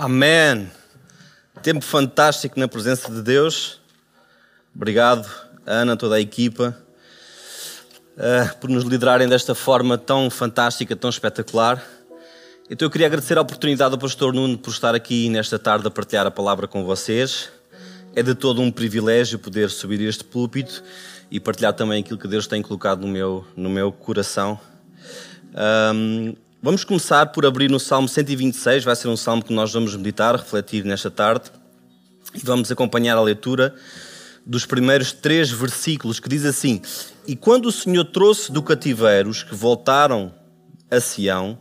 Amém. Tempo fantástico na presença de Deus. Obrigado, Ana, toda a equipa, uh, por nos liderarem desta forma tão fantástica, tão espetacular. Então eu queria agradecer a oportunidade do pastor Nuno por estar aqui nesta tarde a partilhar a palavra com vocês. É de todo um privilégio poder subir este púlpito e partilhar também aquilo que Deus tem colocado no meu, no meu coração. Um, Vamos começar por abrir no Salmo 126, vai ser um salmo que nós vamos meditar, refletir nesta tarde, e vamos acompanhar a leitura dos primeiros três versículos, que diz assim: E quando o Senhor trouxe do cativeiro os que voltaram a Sião,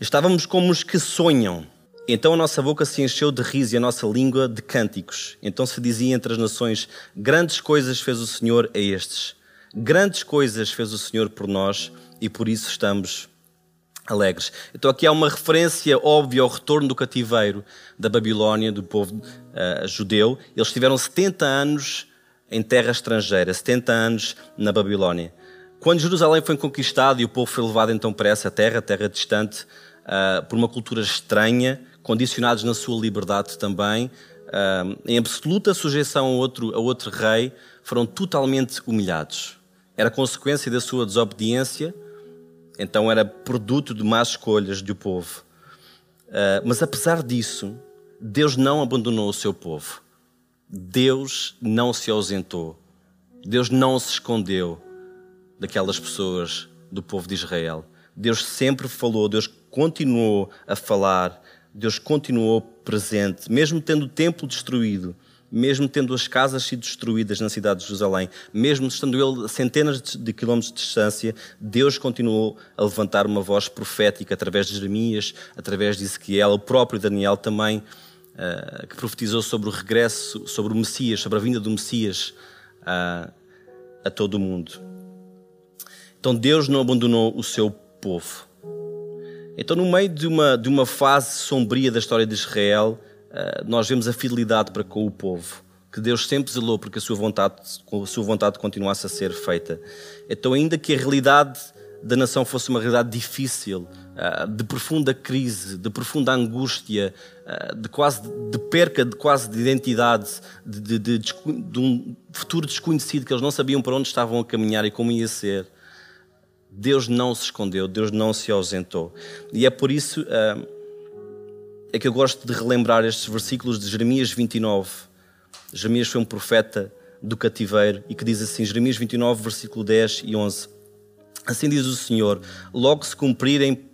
estávamos como os que sonham. Então a nossa boca se encheu de riso e a nossa língua de cânticos. Então se dizia entre as nações: Grandes coisas fez o Senhor a estes. Grandes coisas fez o Senhor por nós e por isso estamos alegres. Então aqui há uma referência óbvia ao retorno do cativeiro da Babilónia, do povo uh, judeu. Eles tiveram 70 anos em terra estrangeira, 70 anos na Babilónia. Quando Jerusalém foi conquistado e o povo foi levado então para essa terra, terra distante, uh, por uma cultura estranha, condicionados na sua liberdade também, uh, em absoluta sujeição a outro, a outro rei, foram totalmente humilhados. Era consequência da sua desobediência, então era produto de más escolhas do povo. Uh, mas apesar disso, Deus não abandonou o seu povo. Deus não se ausentou. Deus não se escondeu daquelas pessoas do povo de Israel. Deus sempre falou, Deus continuou a falar, Deus continuou presente, mesmo tendo o templo destruído, mesmo tendo as casas sido destruídas na cidade de Jerusalém, mesmo estando ele a centenas de quilómetros de distância, Deus continuou a levantar uma voz profética através de Jeremias, através de Ezequiel, o próprio Daniel também, uh, que profetizou sobre o regresso, sobre o Messias, sobre a vinda do Messias uh, a todo o mundo. Então Deus não abandonou o seu povo. Então, no meio de uma, de uma fase sombria da história de Israel, eh, nós vemos a fidelidade para com o povo, que Deus sempre zelou porque a sua vontade, a sua vontade continuasse a ser feita. Então, ainda que a realidade da nação fosse uma realidade difícil, eh, de profunda crise, de profunda angústia, eh, de quase de perca de quase de identidade, de, de, de, de um futuro desconhecido que eles não sabiam para onde estavam a caminhar e como ia ser. Deus não se escondeu, Deus não se ausentou. E é por isso é que eu gosto de relembrar estes versículos de Jeremias 29. Jeremias foi um profeta do cativeiro e que diz assim, Jeremias 29, versículo 10 e 11. Assim diz o Senhor: Logo se cumprirem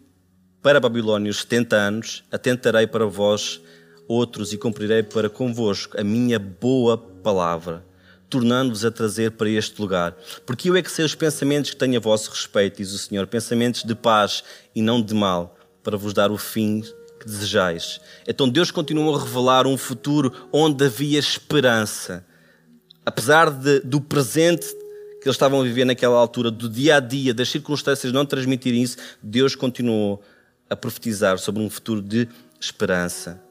para Babilônia os 70 anos, atentarei para vós outros e cumprirei para convosco a minha boa palavra, tornando-vos a trazer para este lugar. Porque eu é que sei os pensamentos que tenho a vosso respeito, diz o Senhor, pensamentos de paz e não de mal, para vos dar o fim que desejais. Então Deus continua a revelar um futuro onde havia esperança. Apesar de, do presente que eles estavam a viver naquela altura, do dia a dia, das circunstâncias não transmitirem isso, Deus continuou a profetizar sobre um futuro de esperança.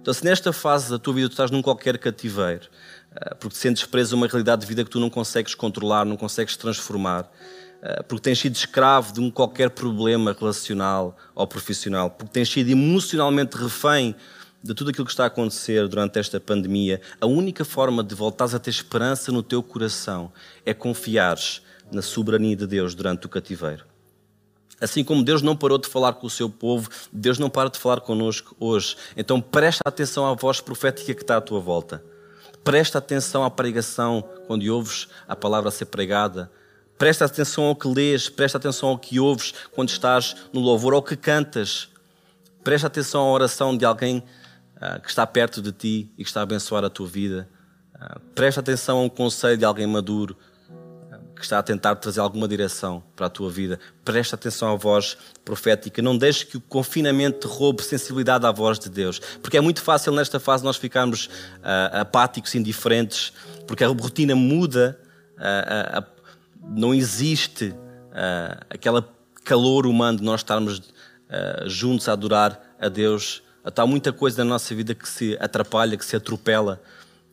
Então, se nesta fase da tua vida tu estás num qualquer cativeiro, eh, porque sentes preso a uma realidade de vida que tu não consegues controlar, não consegues transformar, porque tens sido escravo de um qualquer problema relacional ou profissional, porque tens sido emocionalmente refém de tudo aquilo que está a acontecer durante esta pandemia, a única forma de voltares a ter esperança no teu coração é confiares na soberania de Deus durante o cativeiro. Assim como Deus não parou de falar com o seu povo, Deus não para de falar connosco hoje. Então presta atenção à voz profética que está à tua volta. Presta atenção à pregação quando ouves a palavra a ser pregada Presta atenção ao que lês, presta atenção ao que ouves quando estás no louvor, ao que cantas. Presta atenção à oração de alguém uh, que está perto de ti e que está a abençoar a tua vida. Uh, presta atenção a um conselho de alguém maduro uh, que está a tentar trazer alguma direção para a tua vida. Presta atenção à voz profética. Não deixes que o confinamento roube sensibilidade à voz de Deus. Porque é muito fácil nesta fase nós ficarmos apáticos, indiferentes, porque a rotina muda. a não existe uh, aquele calor humano de nós estarmos uh, juntos a adorar a Deus. Há muita coisa na nossa vida que se atrapalha, que se atropela.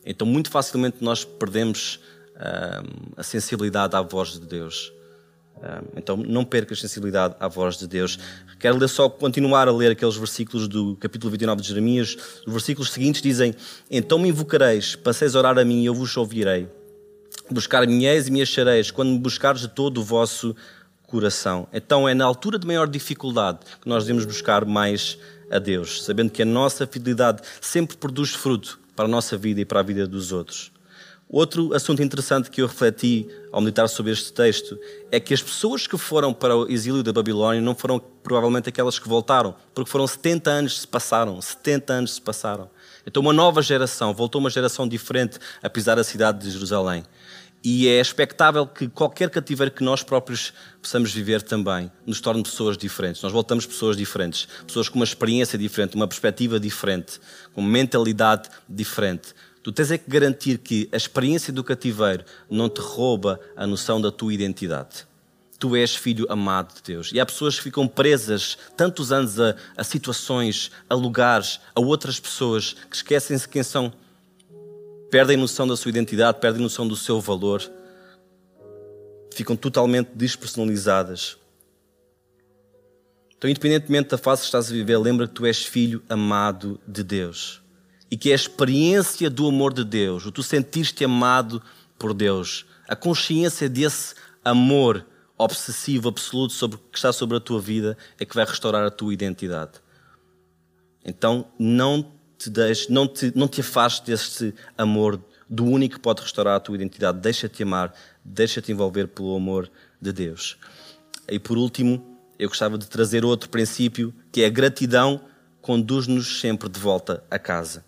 Então, muito facilmente nós perdemos uh, a sensibilidade à voz de Deus. Então não percas sensibilidade à voz de Deus. Quero ler só continuar a ler aqueles versículos do capítulo 29 de Jeremias. Os versículos seguintes dizem: Então me invocareis, passeis a orar a mim e eu vos ouvirei. Buscar-me-eis e me achareis, quando me buscares de todo o vosso coração. Então é na altura de maior dificuldade que nós devemos buscar mais a Deus, sabendo que a nossa fidelidade sempre produz fruto para a nossa vida e para a vida dos outros. Outro assunto interessante que eu refleti ao meditar sobre este texto é que as pessoas que foram para o exílio da Babilónia não foram provavelmente aquelas que voltaram, porque foram 70 anos que se passaram, 70 anos se passaram. Então uma nova geração, voltou uma geração diferente a pisar a cidade de Jerusalém. E é expectável que qualquer cativeiro que nós próprios possamos viver também nos torne pessoas diferentes. Nós voltamos pessoas diferentes, pessoas com uma experiência diferente, uma perspectiva diferente, com uma mentalidade diferente. Tu tens é que garantir que a experiência do cativeiro não te rouba a noção da tua identidade. Tu és filho amado de Deus. E há pessoas que ficam presas tantos anos a, a situações, a lugares, a outras pessoas, que esquecem-se quem são. Perdem noção da sua identidade, perdem noção do seu valor. Ficam totalmente despersonalizadas. Então, independentemente da fase que estás a viver, lembra que tu és filho amado de Deus e que a experiência do amor de Deus, o tu sentir-te amado por Deus, a consciência desse amor obsessivo, absoluto sobre que está sobre a tua vida é que vai restaurar a tua identidade. Então não te deixes, não te, não te afastes deste amor do único que pode restaurar a tua identidade. Deixa-te amar, deixa-te envolver pelo amor de Deus. E por último, eu gostava de trazer outro princípio, que é a gratidão conduz-nos sempre de volta a casa.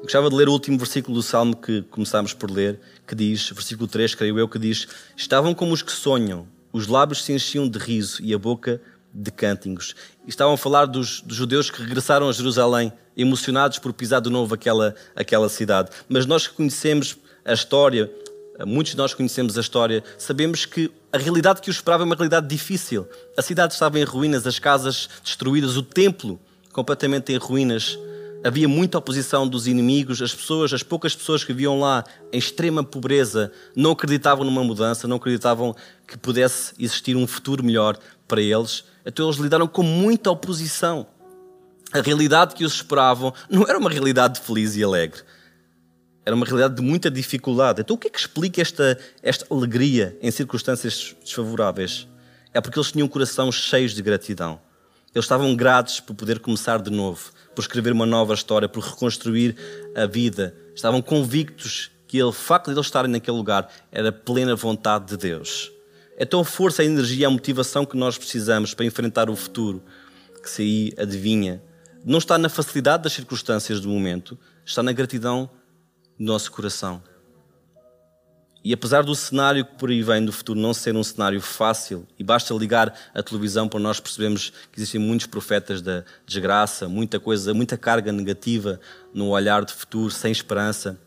Eu gostava de ler o último versículo do Salmo que começámos por ler, que diz, versículo 3, creio eu, que diz: Estavam como os que sonham, os lábios se enchiam de riso e a boca de cânticos. Estavam a falar dos, dos, judeus que regressaram a Jerusalém, emocionados por pisar de novo aquela, aquela cidade. Mas nós que conhecemos a história, muitos de nós conhecemos a história, sabemos que a realidade que os esperava é uma realidade difícil. A cidade estava em ruínas, as casas destruídas, o templo completamente em ruínas havia muita oposição dos inimigos, as pessoas, as poucas pessoas que viviam lá em extrema pobreza, não acreditavam numa mudança, não acreditavam que pudesse existir um futuro melhor para eles. Então eles lidaram com muita oposição. A realidade que os esperavam não era uma realidade feliz e alegre. Era uma realidade de muita dificuldade. Então o que é que explica esta, esta alegria em circunstâncias desfavoráveis? É porque eles tinham um coração cheio de gratidão. Eles estavam gratos por poder começar de novo por escrever uma nova história, por reconstruir a vida. Estavam convictos que o facto de eles estarem naquele lugar era plena vontade de Deus. Então a força, a energia, a motivação que nós precisamos para enfrentar o futuro, que se aí adivinha, não está na facilidade das circunstâncias do momento, está na gratidão do nosso coração. E apesar do cenário que por aí vem do futuro não ser um cenário fácil, e basta ligar a televisão para nós percebermos que existem muitos profetas da desgraça, muita coisa, muita carga negativa no olhar de futuro, sem esperança.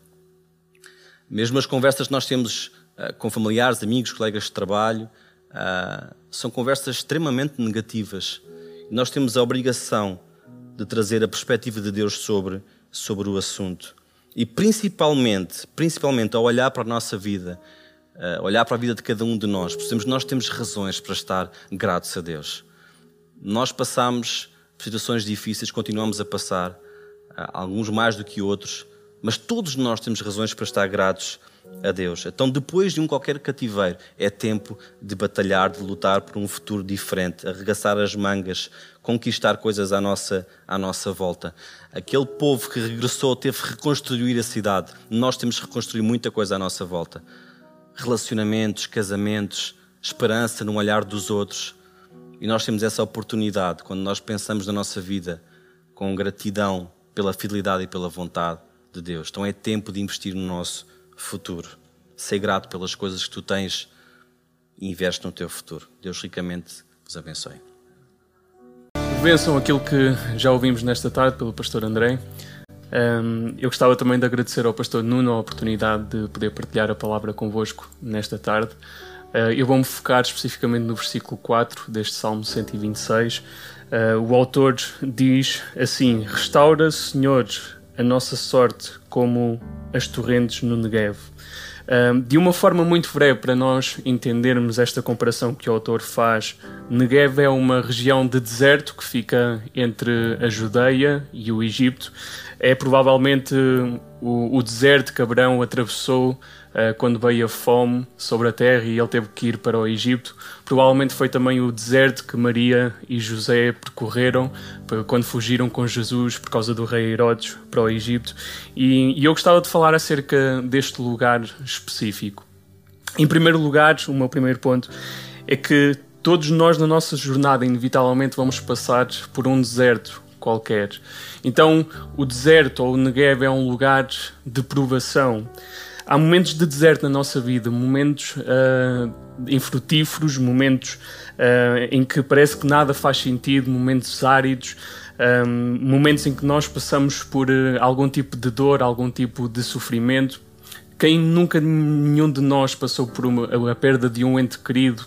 Mesmo as conversas que nós temos uh, com familiares, amigos, colegas de trabalho, uh, são conversas extremamente negativas. Nós temos a obrigação de trazer a perspectiva de Deus sobre, sobre o assunto. E principalmente, principalmente ao olhar para a nossa vida, uh, olhar para a vida de cada um de nós, percebemos que nós temos razões para estar gratos a Deus. Nós passamos situações difíceis, continuamos a passar, uh, alguns mais do que outros, mas todos nós temos razões para estar gratos a Deus. Então, depois de um qualquer cativeiro, é tempo de batalhar, de lutar por um futuro diferente, arregaçar as mangas, conquistar coisas à nossa, à nossa volta. Aquele povo que regressou teve que reconstruir a cidade. Nós temos que reconstruir muita coisa à nossa volta. Relacionamentos, casamentos, esperança no olhar dos outros. E nós temos essa oportunidade quando nós pensamos na nossa vida com gratidão pela fidelidade e pela vontade de Deus. Então é tempo de investir no nosso futuro. Ser grato pelas coisas que tu tens e investe no teu futuro. Deus ricamente vos abençoe. Vençam aquilo que já ouvimos nesta tarde pelo pastor André. Um, eu gostava também de agradecer ao pastor Nuno a oportunidade de poder partilhar a palavra convosco nesta tarde. Uh, eu vou-me focar especificamente no versículo 4 deste Salmo 126. Uh, o autor diz assim: Restaura, Senhor, a nossa sorte como as torrentes no Negev. De uma forma muito breve, para nós entendermos esta comparação que o autor faz, Negev é uma região de deserto que fica entre a Judeia e o Egito. É provavelmente o, o deserto que Abraão atravessou quando veio a fome sobre a terra e ele teve que ir para o Egito. Provavelmente foi também o deserto que Maria e José percorreram quando fugiram com Jesus por causa do rei Herodes para o Egito. E, e eu gostava de falar acerca deste lugar específico. Em primeiro lugar, o meu primeiro ponto é que todos nós na nossa jornada inevitavelmente vamos passar por um deserto qualquer. Então, o deserto ou o Negev é um lugar de provação. Há momentos de deserto na nossa vida, momentos uh, infrutíferos, momentos uh, em que parece que nada faz sentido, momentos áridos, um, momentos em que nós passamos por uh, algum tipo de dor, algum tipo de sofrimento. Quem nunca nenhum de nós passou por uma, a perda de um ente querido,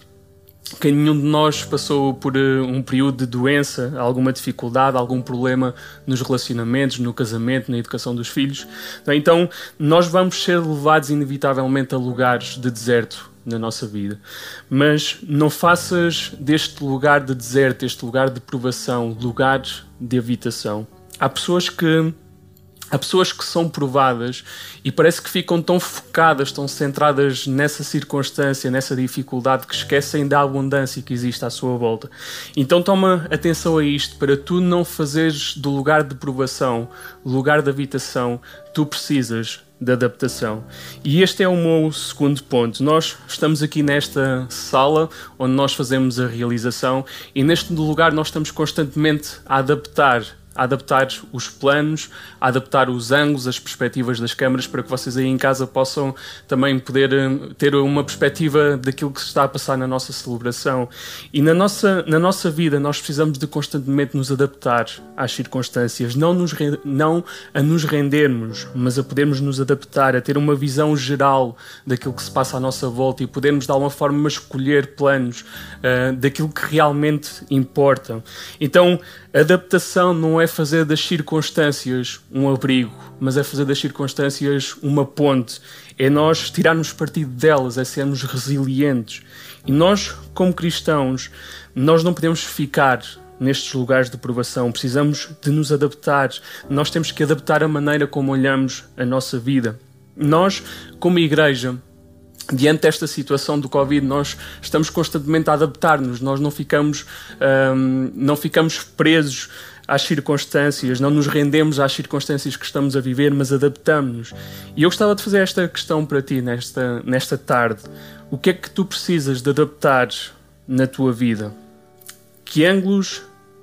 que nenhum de nós passou por uh, um período de doença, alguma dificuldade, algum problema nos relacionamentos, no casamento, na educação dos filhos. Então, nós vamos ser levados inevitavelmente a lugares de deserto na nossa vida. Mas não faças deste lugar de deserto, este lugar de provação, lugares de habitação. Há pessoas que Há pessoas que são provadas e parece que ficam tão focadas, tão centradas nessa circunstância, nessa dificuldade, que esquecem da abundância que existe à sua volta. Então toma atenção a isto, para tu não fazeres do lugar de provação, lugar de habitação, tu precisas de adaptação. E este é o meu segundo ponto. Nós estamos aqui nesta sala onde nós fazemos a realização e neste lugar nós estamos constantemente a adaptar a adaptar os planos, a adaptar os ângulos, as perspectivas das câmaras para que vocês aí em casa possam também poder hum, ter uma perspectiva daquilo que se está a passar na nossa celebração. E na nossa, na nossa vida nós precisamos de constantemente nos adaptar às circunstâncias, não, nos, não a nos rendermos, mas a podermos nos adaptar, a ter uma visão geral daquilo que se passa à nossa volta e podermos de alguma forma escolher planos uh, daquilo que realmente importa. Então, adaptação não é fazer das circunstâncias um abrigo, mas é fazer das circunstâncias uma ponte. É nós tirarmos partido delas, é sermos resilientes. E nós, como cristãos, nós não podemos ficar nestes lugares de provação. Precisamos de nos adaptar. Nós temos que adaptar a maneira como olhamos a nossa vida. Nós, como igreja, diante desta situação do Covid, nós estamos constantemente a adaptar-nos, nós não ficamos, um, não ficamos presos às circunstâncias, não nos rendemos às circunstâncias que estamos a viver, mas adaptamos-nos. E eu gostava de fazer esta questão para ti nesta, nesta tarde. O que é que tu precisas de adaptar na tua vida? Que ângulos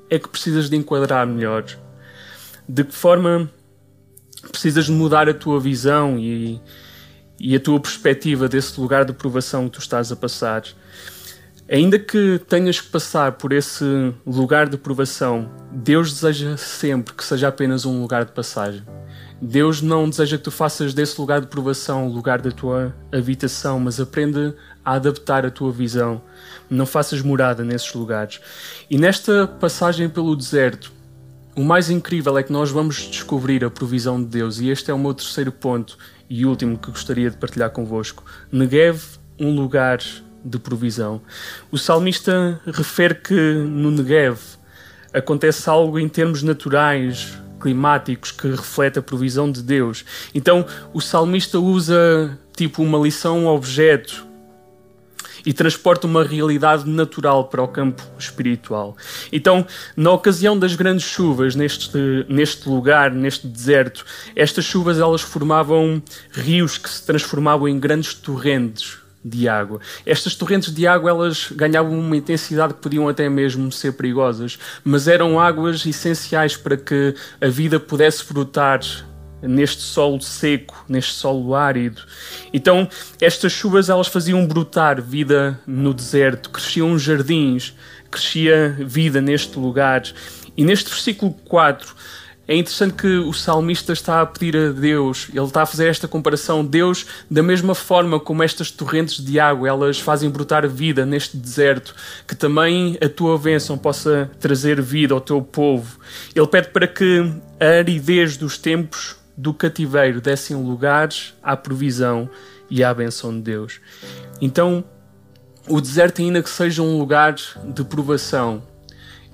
é que precisas de enquadrar melhor? De que forma precisas de mudar a tua visão e, e a tua perspectiva desse lugar de provação que tu estás a passar? Ainda que tenhas que passar por esse lugar de provação, Deus deseja sempre que seja apenas um lugar de passagem. Deus não deseja que tu faças desse lugar de provação o lugar da tua habitação, mas aprende a adaptar a tua visão. Não faças morada nesses lugares. E nesta passagem pelo deserto, o mais incrível é que nós vamos descobrir a provisão de Deus, e este é o meu terceiro ponto e último que gostaria de partilhar convosco. Negev, um lugar de provisão. O salmista refere que no Negev acontece algo em termos naturais, climáticos, que reflete a provisão de Deus. Então o salmista usa tipo uma lição objeto e transporta uma realidade natural para o campo espiritual. Então, na ocasião das grandes chuvas neste, neste lugar, neste deserto, estas chuvas elas formavam rios que se transformavam em grandes torrentes de água. Estas torrentes de água elas ganhavam uma intensidade que podiam até mesmo ser perigosas, mas eram águas essenciais para que a vida pudesse brotar neste solo seco, neste solo árido. Então, estas chuvas elas faziam brotar vida no deserto, cresciam jardins, crescia vida neste lugar. E neste versículo 4, é interessante que o salmista está a pedir a Deus, ele está a fazer esta comparação. Deus, da mesma forma como estas torrentes de água, elas fazem brotar vida neste deserto, que também a tua bênção possa trazer vida ao teu povo. Ele pede para que a aridez dos tempos do cativeiro dessem lugares à provisão e à benção de Deus. Então, o deserto, ainda que seja um lugar de provação,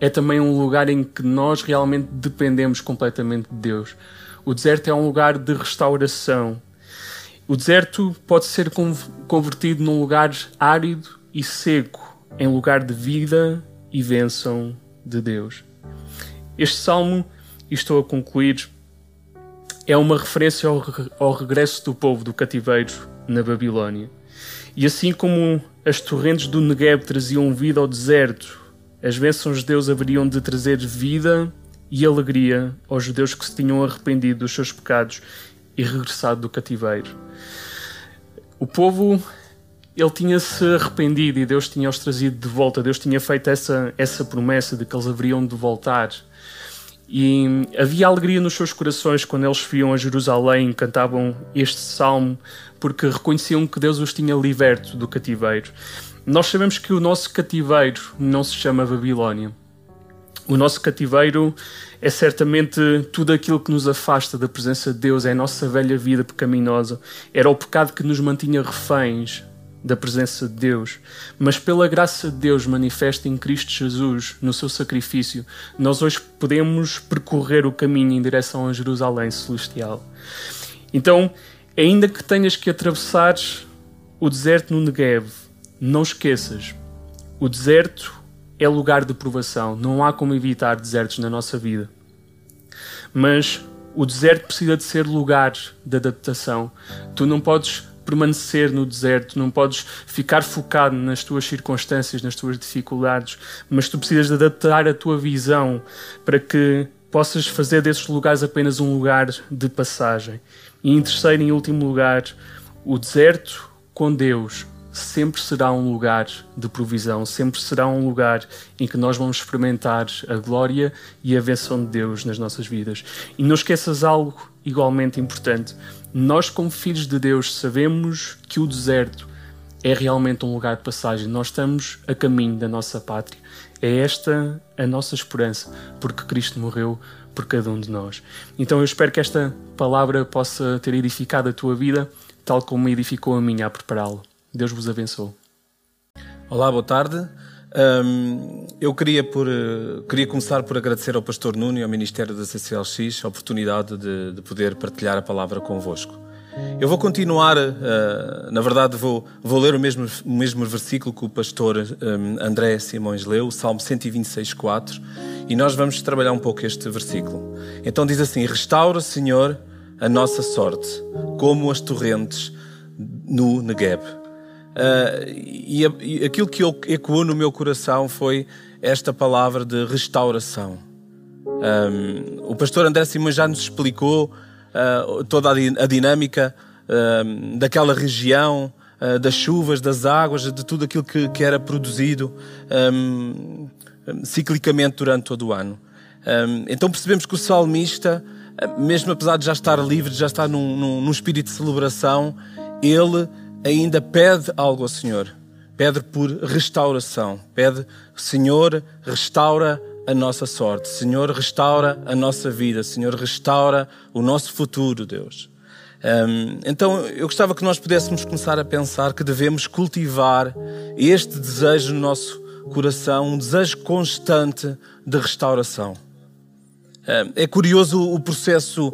é também um lugar em que nós realmente dependemos completamente de Deus. O deserto é um lugar de restauração. O deserto pode ser convertido num lugar árido e seco, em lugar de vida e bênção de Deus. Este salmo, e estou a concluir, é uma referência ao, ao regresso do povo do cativeiro na Babilónia. E assim como as torrentes do Negev traziam vida ao deserto, as bênçãos de Deus haveriam de trazer vida e alegria aos judeus que se tinham arrependido dos seus pecados e regressado do cativeiro. O povo ele tinha-se arrependido e Deus tinha-os trazido de volta. Deus tinha feito essa, essa promessa de que eles haveriam de voltar. E havia alegria nos seus corações quando eles viam a Jerusalém, cantavam este salmo, porque reconheciam que Deus os tinha liberto do cativeiro. Nós sabemos que o nosso cativeiro não se chama Babilónia. O nosso cativeiro é certamente tudo aquilo que nos afasta da presença de Deus, é a nossa velha vida pecaminosa. Era o pecado que nos mantinha reféns da presença de Deus, mas pela graça de Deus manifesta em Cristo Jesus, no seu sacrifício, nós hoje podemos percorrer o caminho em direção a Jerusalém celestial. Então, ainda que tenhas que atravessar o deserto no Negev, não esqueças, o deserto é lugar de provação, não há como evitar desertos na nossa vida. Mas o deserto precisa de ser lugar de adaptação. Tu não podes permanecer no deserto, não podes ficar focado nas tuas circunstâncias, nas tuas dificuldades, mas tu precisas de adaptar a tua visão para que possas fazer desses lugares apenas um lugar de passagem. E em terceiro e último lugar, o deserto com Deus sempre será um lugar de provisão, sempre será um lugar em que nós vamos experimentar a glória e a benção de Deus nas nossas vidas. E não esqueças algo igualmente importante. Nós, como filhos de Deus, sabemos que o deserto é realmente um lugar de passagem. Nós estamos a caminho da nossa pátria. É esta a nossa esperança, porque Cristo morreu por cada um de nós. Então eu espero que esta palavra possa ter edificado a tua vida, tal como edificou a minha a prepará-la. Deus vos abençoe. Olá, boa tarde. Um, eu queria, por, queria começar por agradecer ao Pastor Nuno e ao Ministério da CCLX a oportunidade de, de poder partilhar a palavra convosco. Eu vou continuar, uh, na verdade, vou, vou ler o mesmo, o mesmo versículo que o pastor um, André Simões leu, o Salmo 126, 4, e nós vamos trabalhar um pouco este versículo. Então diz assim: Restaura, Senhor, a nossa sorte, como as torrentes no Negueb. Uh, e, e, aquilo que ecoou no meu coração foi esta palavra de restauração. Um, o pastor André Simões já nos explicou uh, toda a, dinâmica uh, daquela região, das chuvas, das águas, de tudo aquilo que, que era produzido um, ciclicamente durante todo o ano. então percebemos que o salmista, mesmo apesar de já estar livre, de já estar num, num, num espírito de celebração, ele ainda pede algo ao Senhor. Pede por restauração. Pede, Senhor, restaura a nossa sorte. Senhor, restaura a nossa vida. Senhor, restaura o nosso futuro, Deus. Um, então, eu gostava que nós pudéssemos começar a pensar que devemos cultivar este desejo no nosso coração, um desejo constante de restauração. Um, é curioso o processo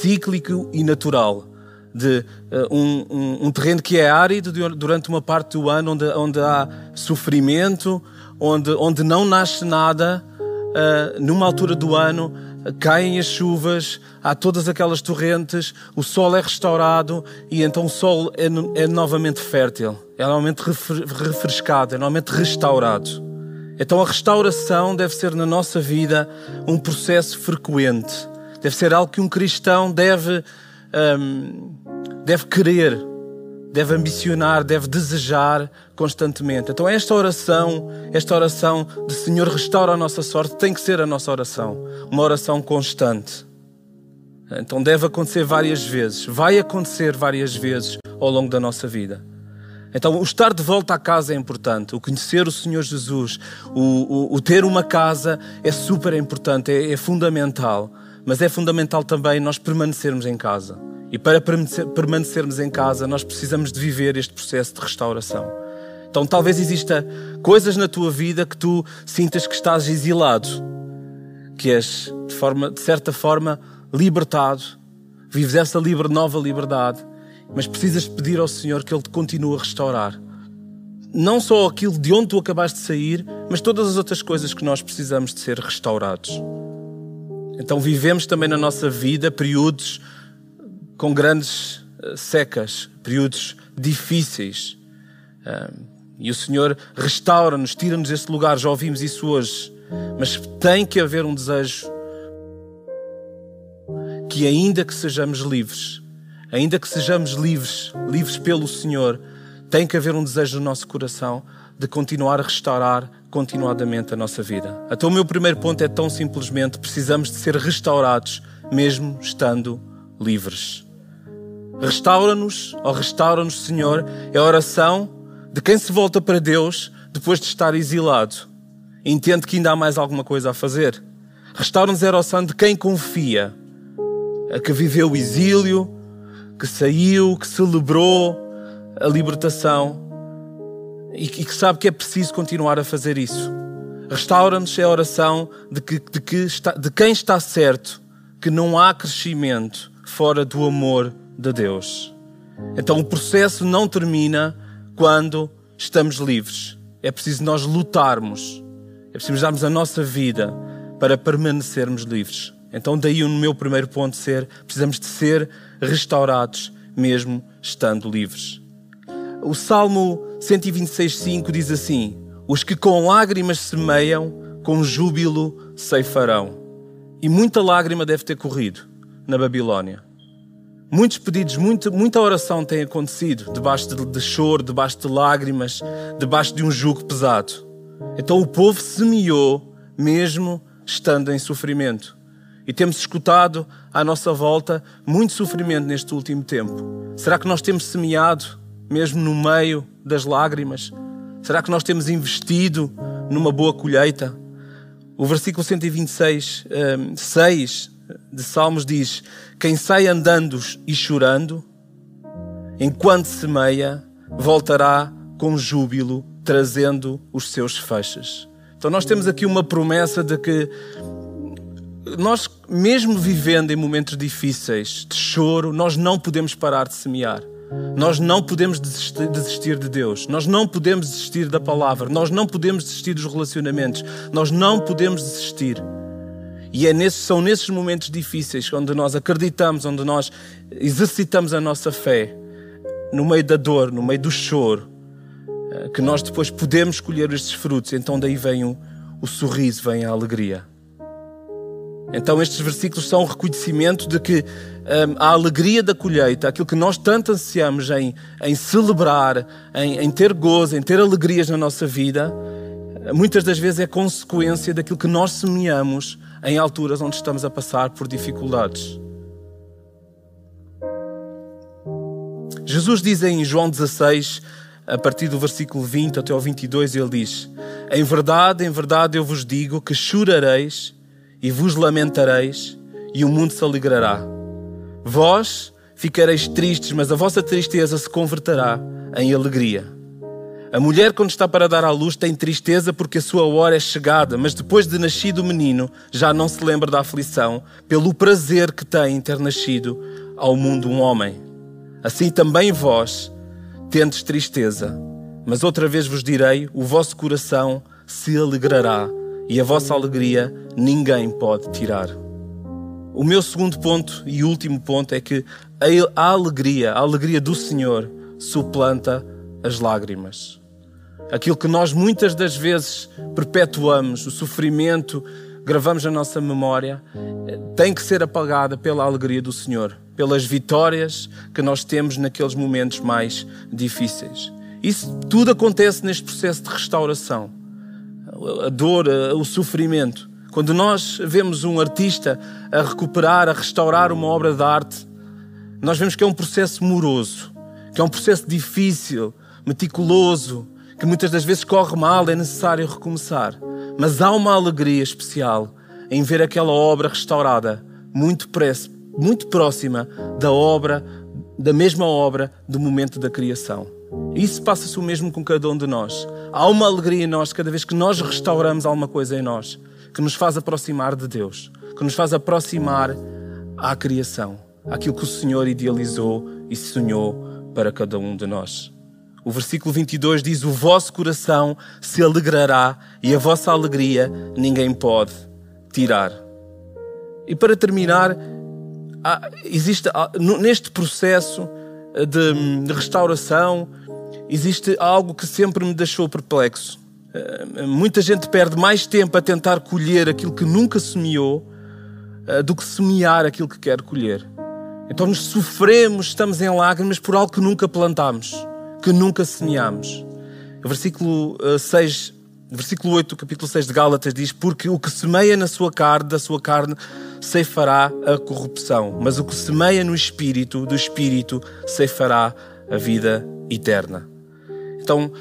cíclico e natural de uh, um, um, um, terreno que é árido durante uma parte do ano, onde, onde há sofrimento, onde, onde não nasce nada, uh, numa altura do ano caem as chuvas, há todas aquelas torrentes, o sol é restaurado e então o sol é, é novamente fértil, é novamente refrescado, é novamente restaurado. Então a restauração deve ser na nossa vida um processo frequente, deve ser algo que um cristão deve um, deve querer, deve ambicionar, deve desejar constantemente. Então esta oração, esta oração de Senhor restaura a nossa sorte, tem que ser a nossa oração, uma oração constante. Então deve acontecer várias vezes, vai acontecer várias vezes ao longo da nossa vida. Então, o estar de volta à casa é importante, o conhecer o Senhor Jesus, o, o, o ter uma casa é super importante, é, é fundamental mas é fundamental também nós permanecermos em casa. E para permanecermos em casa, nós precisamos de viver este processo de restauração. Então, talvez exista coisas na tua vida que tu sintas que estás exilado, que és de, forma, de certa forma libertado, vives essa nova liberdade, mas precisas pedir ao Senhor que Ele te continue a restaurar. Não só aquilo de onde tu acabaste de sair, mas todas as outras coisas que nós precisamos de ser restaurados. Então vivemos também na nossa vida períodos com grandes eh, secas, períodos difíceis. E o Senhor restaura-nos, tira-nos desse lugar, já ouvimos isso hoje. Mas tem que haver um desejo que, ainda que sejamos livres, ainda que sejamos livres, livres pelo Senhor, tem que haver um desejo no nosso coração de continuar a restaurar continuadamente a nossa vida. Até o meu primeiro ponto é tão simplesmente: precisamos de ser restaurados, mesmo estando livres. Restaura-nos, ou restaura-nos, Senhor, é a oração de quem se volta para Deus depois de estar exilado. Entende que ainda há mais alguma coisa a fazer. Restaura-nos a oração de quem confia, a que viveu o exílio, que saiu, que celebrou a libertação e que sabe que é preciso continuar a fazer isso. Restaura-nos a oração de, que, de, que está, de quem está certo que não há crescimento fora do amor de Deus. Então o processo não termina quando estamos livres. É preciso nós lutarmos. É preciso darmos a nossa vida para permanecermos livres. Então daí o meu primeiro ponto ser, precisamos de ser restaurados mesmo estando livres. O Salmo 126:5 diz assim: Os que com lágrimas semeiam, com júbilo ceifarão. E muita lágrima deve ter corrido na Babilónia. Muitos pedidos, muito, muita oração tem acontecido debaixo de, de choro, debaixo de lágrimas, debaixo de um jugo pesado. Então o povo semeou mesmo estando em sofrimento. E temos escutado à nossa volta muito sofrimento neste último tempo. Será que nós temos semeado mesmo no meio das lágrimas? Será que nós temos investido numa boa colheita? O versículo 126, 6 de Salmos diz: Quem sai andando e chorando, enquanto semeia, voltará com júbilo, trazendo os seus feixes. Então, nós temos aqui uma promessa de que nós, mesmo vivendo em momentos difíceis de choro, nós não podemos parar de semear. Nós não podemos desistir, de Deus, nós não podemos desistir da palavra, nós não podemos desistir dos relacionamentos, nós não podemos desistir. E é nesses, são nesses momentos difíceis onde nós acreditamos, onde nós exercitamos a nossa fé, no meio da dor, no meio do choro, eh, que nós depois podemos colher estes frutos. Então daí vem o, o sorriso, vem a alegria. Então estes versículos são um reconhecimento de que um, a alegria da colheita, aquilo que nós tanto ansiamos em, em celebrar, em, em ter gozo, em ter alegrias na nossa vida, muitas das vezes é consequência daquilo que nós semeamos em alturas onde estamos a passar por dificuldades. Jesus diz em João 16, a partir do versículo 20 até ao 22, ele diz: Em verdade, em verdade eu vos digo que chorareis e vos lamentareis, e o mundo se alegrará. Vós ficareis tristes, mas a vossa tristeza se converterá em alegria. A mulher, quando está para dar à luz, tem tristeza porque a sua hora é chegada, mas depois de nascido o menino, já não se lembra da aflição, pelo prazer que tem em ter nascido ao mundo um homem. Assim também vós tendes tristeza, mas outra vez vos direi: o vosso coração se alegrará e a vossa alegria ninguém pode tirar. O meu segundo ponto e último ponto é que a alegria, a alegria do Senhor, suplanta as lágrimas. Aquilo que nós muitas das vezes perpetuamos, o sofrimento, gravamos na nossa memória, tem que ser apagada pela alegria do Senhor, pelas vitórias que nós temos naqueles momentos mais difíceis. Isso tudo acontece neste processo de restauração. A dor, o sofrimento. Quando nós vemos um artista a recuperar, a restaurar uma obra de arte, nós vemos que é um processo moroso, que é um processo difícil, meticuloso, que muitas das vezes corre mal, é necessário recomeçar. Mas há uma alegria especial em ver aquela obra restaurada muito, muito próxima da obra, da mesma obra do momento da criação. Isso passa-se o mesmo com cada um de nós. Há uma alegria em nós cada vez que nós restauramos alguma coisa em nós, que nos faz aproximar de Deus, que nos faz aproximar à criação, àquilo que o Senhor idealizou e sonhou para cada um de nós. O versículo 22 diz: O vosso coração se alegrará e a vossa alegria ninguém pode tirar. E para terminar, existe neste processo de, de restauração, existe algo que sempre me deixou perplexo. Eh, muita gente perde mais tempo a tentar colher aquilo que nunca semeou eh, do que semear aquilo que quer colher. Então nos sofremos, estamos em lágrimas por algo que nunca plantámos, que nunca semeámos. O versículo 6, eh, versículo 8 do capítulo 6 de Gálatas diz: Porque o que semeia na sua carne, da sua carne, ceifará a corrupção, mas o que semeia no espírito, do espírito, ceifará a vida eterna. Então,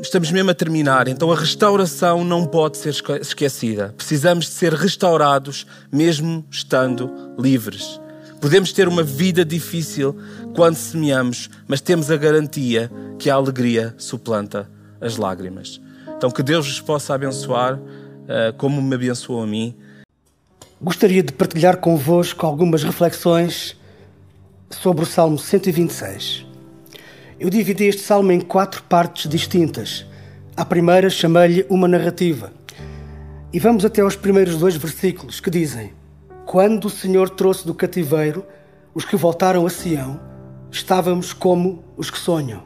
estamos mesmo a terminar. Então, a restauração não pode ser esquecida. Precisamos de ser restaurados, mesmo estando livres. Podemos ter uma vida difícil quando semeamos, mas temos a garantia que a alegria suplanta as lágrimas. Então, que Deus vos possa abençoar, eh, como me abençoou a mim. Gostaria de partilhar convosco algumas reflexões sobre o Salmo 126. Eu dividi este salmo em quatro partes distintas. A primeira chamei-lhe uma narrativa. E vamos até aos primeiros dois versículos que dizem: Quando o Senhor trouxe do cativeiro os que voltaram a Sião, estávamos como os que sonham.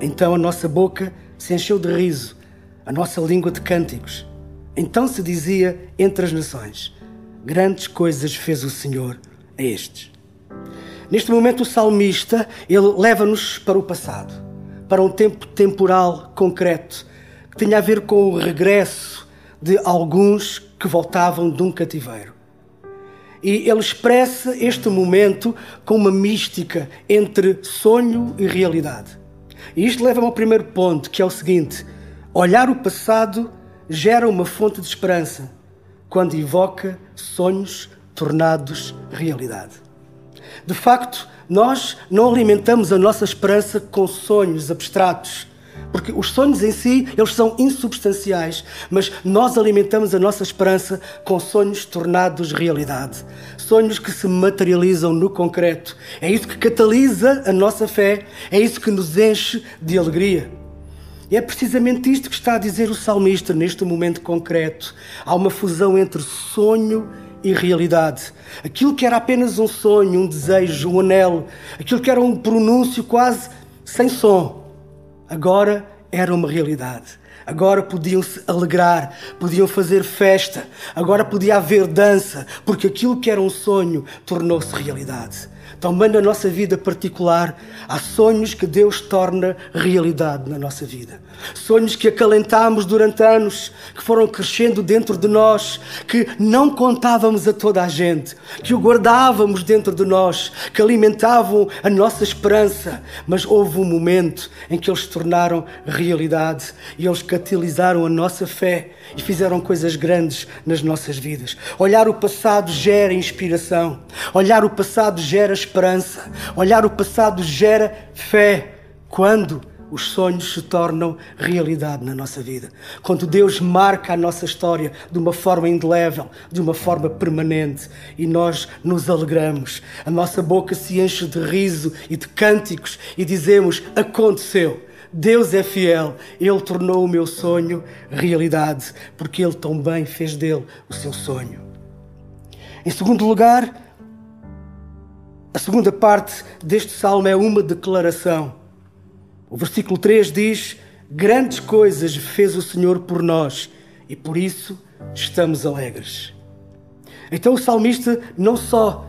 Então a nossa boca se encheu de riso, a nossa língua de cânticos. Então se dizia entre as nações: Grandes coisas fez o Senhor a estes. Neste momento, o salmista ele leva-nos para o passado, para um tempo temporal concreto, que tinha a ver com o regresso de alguns que voltavam de um cativeiro. E ele expressa este momento com uma mística entre sonho e realidade. E isto leva-me ao primeiro ponto, que é o seguinte: olhar o passado gera uma fonte de esperança quando evoca sonhos tornados realidade. De facto, nós não alimentamos a nossa esperança com sonhos abstratos, porque os sonhos em si, eles são insubstanciais, mas nós alimentamos a nossa esperança com sonhos tornados realidade, sonhos que se materializam no concreto. É isso que catalisa a nossa fé, é isso que nos enche de alegria. E é precisamente isto que está a dizer o salmista neste momento concreto. Há uma fusão entre sonho e e realidade. Aquilo que era apenas um sonho, um desejo, um anelo, aquilo que era um pronúncio quase sem som, agora era uma realidade. Agora podiam se alegrar, podiam fazer festa, agora podia haver dança, porque aquilo que era um sonho tornou-se realidade. Também na nossa vida particular, há sonhos que Deus torna realidade na nossa vida. Sonhos que acalentámos durante anos, que foram crescendo dentro de nós, que não contávamos a toda a gente, que o guardávamos dentro de nós, que alimentavam a nossa esperança. Mas houve um momento em que eles se tornaram realidade e eles catalisaram a nossa fé e fizeram coisas grandes nas nossas vidas. Olhar o passado gera inspiração, olhar o passado gera esperança, olhar o passado gera fé. Quando os sonhos se tornam realidade na nossa vida. Quando Deus marca a nossa história de uma forma indelével, de uma forma permanente, e nós nos alegramos, a nossa boca se enche de riso e de cânticos e dizemos: Aconteceu. Deus é fiel, Ele tornou o meu sonho realidade, porque Ele também fez dele o seu sonho. Em segundo lugar, a segunda parte deste salmo é uma declaração. O versículo 3 diz: Grandes coisas fez o Senhor por nós e por isso estamos alegres. Então o salmista não só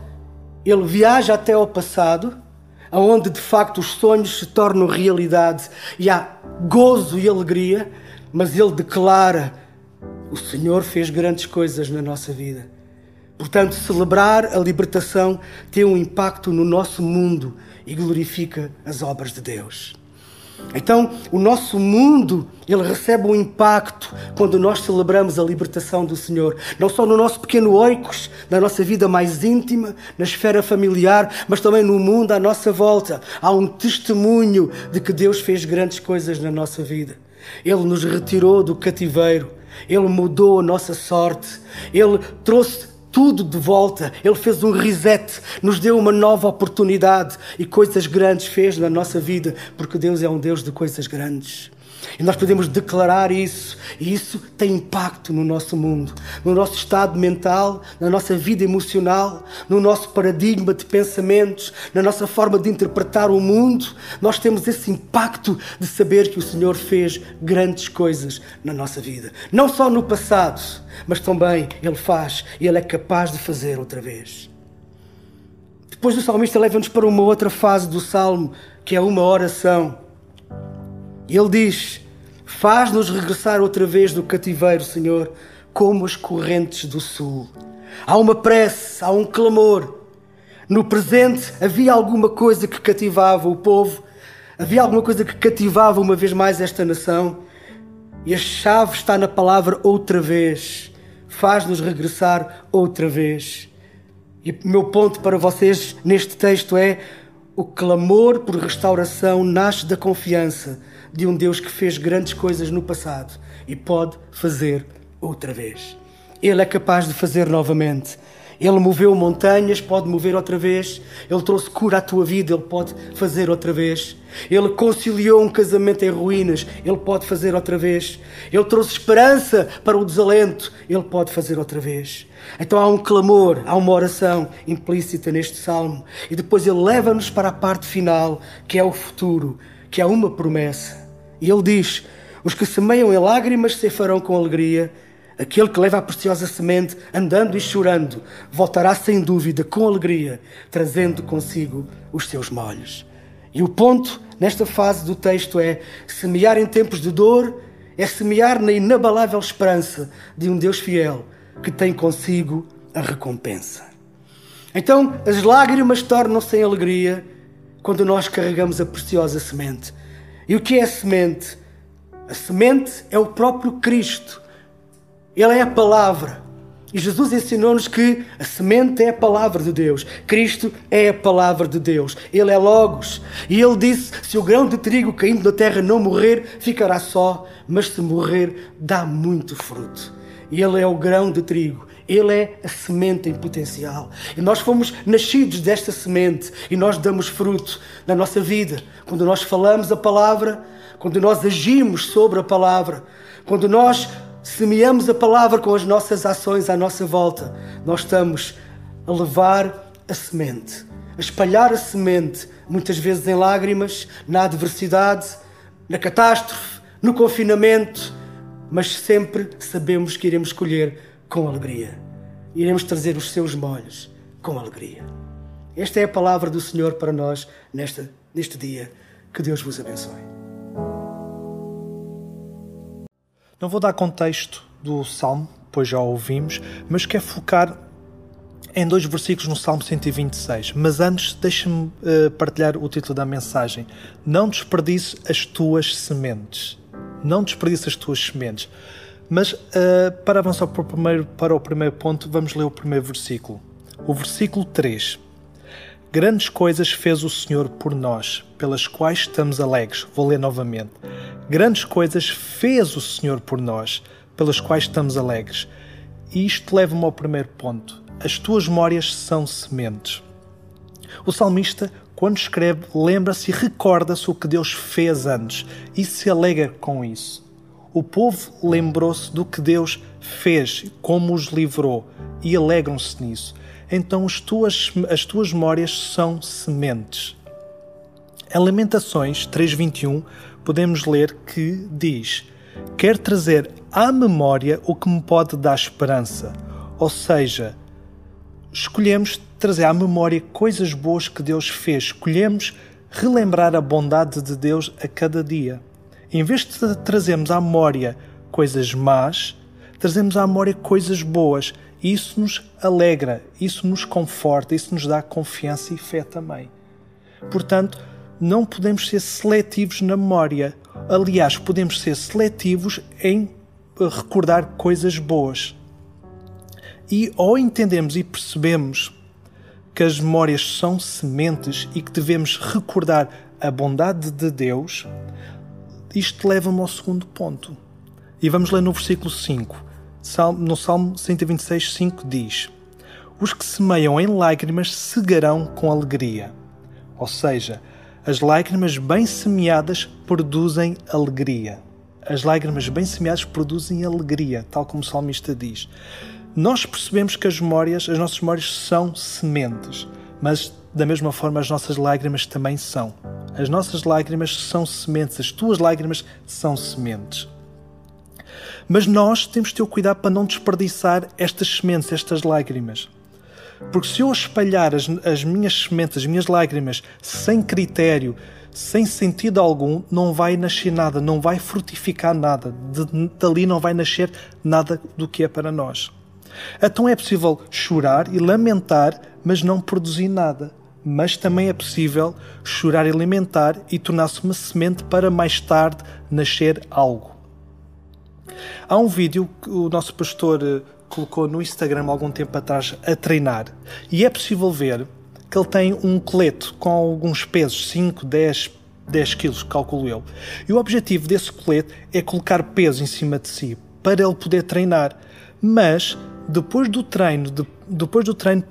ele viaja até ao passado, aonde de facto os sonhos se tornam realidade e há gozo e alegria, mas ele declara: O Senhor fez grandes coisas na nossa vida. Portanto, celebrar a libertação tem um impacto no nosso mundo e glorifica as obras de Deus. Então, o nosso mundo, ele recebe um impacto quando nós celebramos a libertação do Senhor. Não só no nosso pequeno oicos, na nossa vida mais íntima, na esfera familiar, mas também no mundo à nossa volta. Há um testemunho de que Deus fez grandes coisas na nossa vida. Ele nos retirou do cativeiro. Ele mudou a nossa sorte. Ele trouxe tudo de volta. Ele fez um reset, nos deu uma nova oportunidade e coisas grandes fez na nossa vida, porque Deus é um Deus de coisas grandes. E nós podemos declarar isso, e isso tem impacto no nosso mundo, no nosso estado mental, na nossa vida emocional, no nosso paradigma de pensamentos, na nossa forma de interpretar o mundo. Nós temos esse impacto de saber que o Senhor fez grandes coisas na nossa vida. Não só no passado, mas também Ele faz e Ele é capaz de fazer outra vez. Depois o salmista leva-nos para uma outra fase do salmo, que é uma oração. Ele diz: Faz-nos regressar outra vez do cativeiro, Senhor, como as correntes do sul. Há uma prece, há um clamor. No presente havia alguma coisa que cativava o povo, havia alguma coisa que cativava uma vez mais esta nação. E a chave está na palavra outra vez. Faz-nos regressar outra vez. E o meu ponto para vocês neste texto é: o clamor por restauração nasce da confiança de um Deus que fez grandes coisas no passado e pode fazer outra vez. Ele é capaz de fazer novamente. Ele moveu montanhas, pode mover outra vez. Ele trouxe cura à tua vida, ele pode fazer outra vez. Ele conciliou um casamento em ruínas, ele pode fazer outra vez. Ele trouxe esperança para o desalento, ele pode fazer outra vez. Então há um clamor, há uma oração implícita neste salmo. E depois ele leva-nos para a parte final, que é o futuro, que é uma promessa. E ele diz: Os que semeiam em lágrimas farão com alegria. Aquele que leva a preciosa semente, andando e chorando, voltará sem dúvida com alegria, trazendo consigo os seus molhos. E o ponto nesta fase do texto é: semear em tempos de dor é semear na inabalável esperança de um Deus fiel que tem consigo a recompensa. Então, as lágrimas tornam-se em alegria quando nós carregamos a preciosa semente. E o que é a semente? A semente é o próprio Cristo. Ele é a palavra. E Jesus ensinou-nos que a semente é a palavra de Deus. Cristo é a palavra de Deus. Ele é Logos. E ele disse: se o grão de trigo caindo na terra não morrer, ficará só, mas se morrer, dá muito fruto. E ele é o grão de trigo. Ele é a semente em potencial. E nós fomos nascidos desta semente e nós damos fruto na nossa vida. Quando nós falamos a palavra, quando nós agimos sobre a palavra, quando nós semeamos a palavra com as nossas ações à nossa volta, nós estamos a levar a semente, a espalhar a semente, muitas vezes em lágrimas, na adversidade, na catástrofe, no confinamento, mas sempre sabemos que iremos colher com alegria. Iremos trazer os seus molhos com alegria. Esta é a palavra do Senhor para nós nesta, neste dia. Que Deus vos abençoe. Não vou dar contexto do Salmo, pois já o ouvimos, mas quero focar em dois versículos no Salmo 126. Mas antes, deixa-me uh, partilhar o título da mensagem. Não desperdices as tuas sementes. Não desperdices as tuas sementes. Mas uh, para avançar para o, primeiro, para o primeiro ponto, vamos ler o primeiro versículo. O versículo 3. Grandes coisas fez o Senhor por nós, pelas quais estamos alegres. Vou ler novamente. Grandes coisas fez o Senhor por nós, pelas quais estamos alegres. E isto leva-me ao primeiro ponto. As tuas memórias são sementes. O salmista, quando escreve, lembra-se e recorda-se o que Deus fez antes e se alegra com isso. O povo lembrou-se do que Deus fez, como os livrou, e alegram-se nisso. Então as tuas, as tuas memórias são sementes. Em Lamentações 3.21 podemos ler que diz Quer trazer à memória o que me pode dar esperança. Ou seja, escolhemos trazer à memória coisas boas que Deus fez. Escolhemos relembrar a bondade de Deus a cada dia. Em vez de trazermos à memória coisas más, trazemos à memória coisas boas. E isso nos alegra, isso nos conforta, isso nos dá confiança e fé também. Portanto, não podemos ser seletivos na memória. Aliás, podemos ser seletivos em recordar coisas boas. E ao entendemos e percebemos que as memórias são sementes e que devemos recordar a bondade de Deus, isto leva-me ao segundo ponto. E vamos ler no versículo 5. No Salmo 126, 5 diz: Os que semeiam em lágrimas cegarão com alegria. Ou seja, as lágrimas bem semeadas produzem alegria. As lágrimas bem semeadas produzem alegria, tal como o salmista diz. Nós percebemos que as memórias, as nossas memórias são sementes, mas da mesma forma as nossas lágrimas também são. As nossas lágrimas são sementes, as tuas lágrimas são sementes. Mas nós temos de ter o cuidado para não desperdiçar estas sementes, estas lágrimas. Porque se eu espalhar as, as minhas sementes, as minhas lágrimas, sem critério, sem sentido algum, não vai nascer nada, não vai frutificar nada. De, dali não vai nascer nada do que é para nós. Então é possível chorar e lamentar, mas não produzir nada. Mas também é possível chorar e lamentar e tornar-se uma semente para mais tarde nascer algo. Há um vídeo que o nosso pastor eh, colocou no Instagram algum tempo atrás a treinar. E é possível ver que ele tem um colete com alguns pesos, 5, 10, 10 quilos, calculo eu. E o objetivo desse colete é colocar peso em cima de si, para ele poder treinar. Mas, depois do treino, de, depois do treino,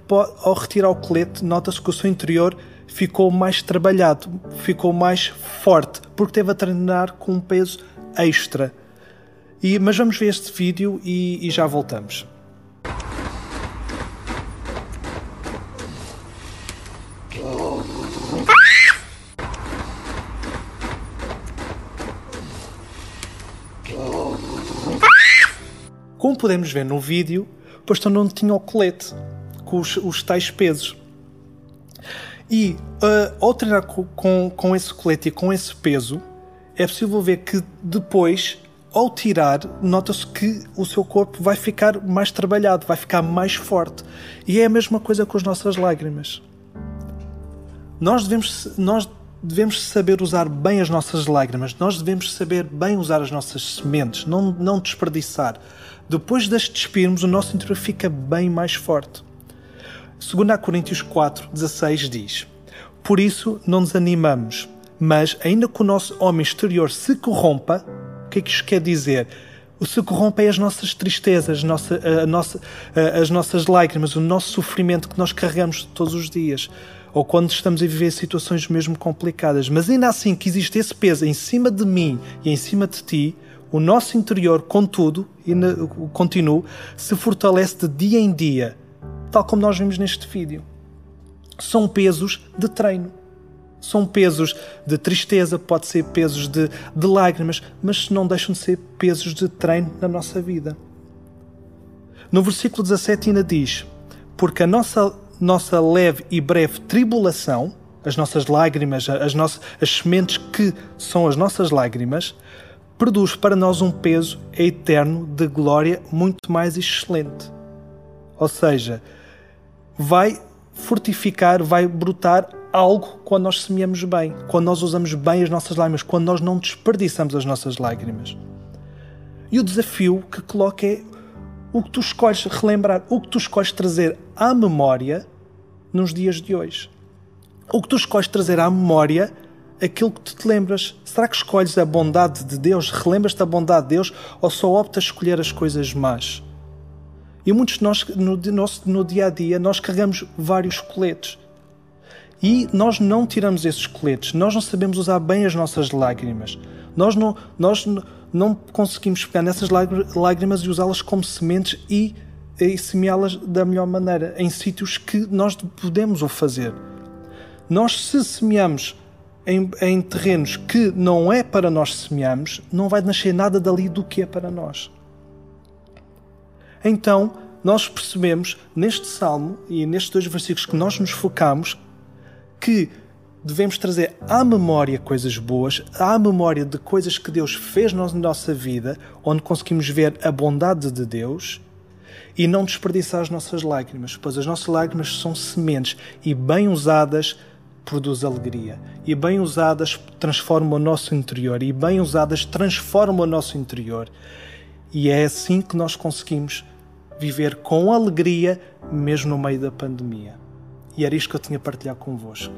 ao retirar o colete, nota-se que o seu interior ficou mais trabalhado, ficou mais forte, porque teve a treinar com um peso extra. E, mas vamos ver este vídeo e, e já voltamos. Como podemos ver no vídeo, o pastor não tinha o colete com os, os tais pesos. E uh, ao treinar com, com, com esse colete e com esse peso, é possível ver que depois ao tirar, nota-se que o seu corpo vai ficar mais trabalhado, vai ficar mais forte. E é a mesma coisa com as nossas lágrimas. Nós devemos, nós devemos saber usar bem as nossas lágrimas, nós devemos saber bem usar as nossas sementes, não, não desperdiçar. Depois de despirmos, o nosso interior fica bem mais forte. 2 Coríntios 4, 16 diz: Por isso não nos animamos, mas ainda que o nosso homem exterior se corrompa, o que é que isto quer dizer? O se corrompe é as nossas tristezas, nossa, a nossa, a, as nossas lágrimas, o nosso sofrimento que nós carregamos todos os dias. Ou quando estamos a viver situações mesmo complicadas. Mas ainda assim que existe esse peso em cima de mim e em cima de ti, o nosso interior, contudo, e continuo, se fortalece de dia em dia, tal como nós vimos neste vídeo. São pesos de treino. São pesos de tristeza, pode ser pesos de, de lágrimas, mas não deixam de ser pesos de treino na nossa vida. No versículo 17 ainda diz: Porque a nossa, nossa leve e breve tribulação, as nossas lágrimas, as, nossas, as sementes que são as nossas lágrimas, produz para nós um peso eterno de glória muito mais excelente. Ou seja, vai fortificar, vai brotar algo quando nós semeamos bem, quando nós usamos bem as nossas lágrimas, quando nós não desperdiçamos as nossas lágrimas. E o desafio que coloca é o que tu escolhes relembrar, o que tu escolhes trazer à memória nos dias de hoje. O que tu escolhes trazer à memória aquilo que tu te lembras. Será que escolhes a bondade de Deus, relembras-te da bondade de Deus ou só optas escolher as coisas más? E muitos de nós, no, nosso, no dia a dia, nós carregamos vários coletes. E nós não tiramos esses coletes, nós não sabemos usar bem as nossas lágrimas. Nós não, nós não conseguimos pegar nessas lágrimas e usá-las como sementes e, e semeá-las da melhor maneira, em sítios que nós podemos o fazer. Nós, se semeamos em, em terrenos que não é para nós semearmos, não vai nascer nada dali do que é para nós. Então, nós percebemos neste salmo e nestes dois versículos que nós nos focamos que devemos trazer à memória coisas boas, à memória de coisas que Deus fez na nossa vida, onde conseguimos ver a bondade de Deus e não desperdiçar as nossas lágrimas, pois as nossas lágrimas são sementes e bem usadas produz alegria. E bem usadas transformam o nosso interior. E bem usadas transformam o nosso interior. E é assim que nós conseguimos viver com alegria, mesmo no meio da pandemia. E era isto que eu tinha a partilhar convosco.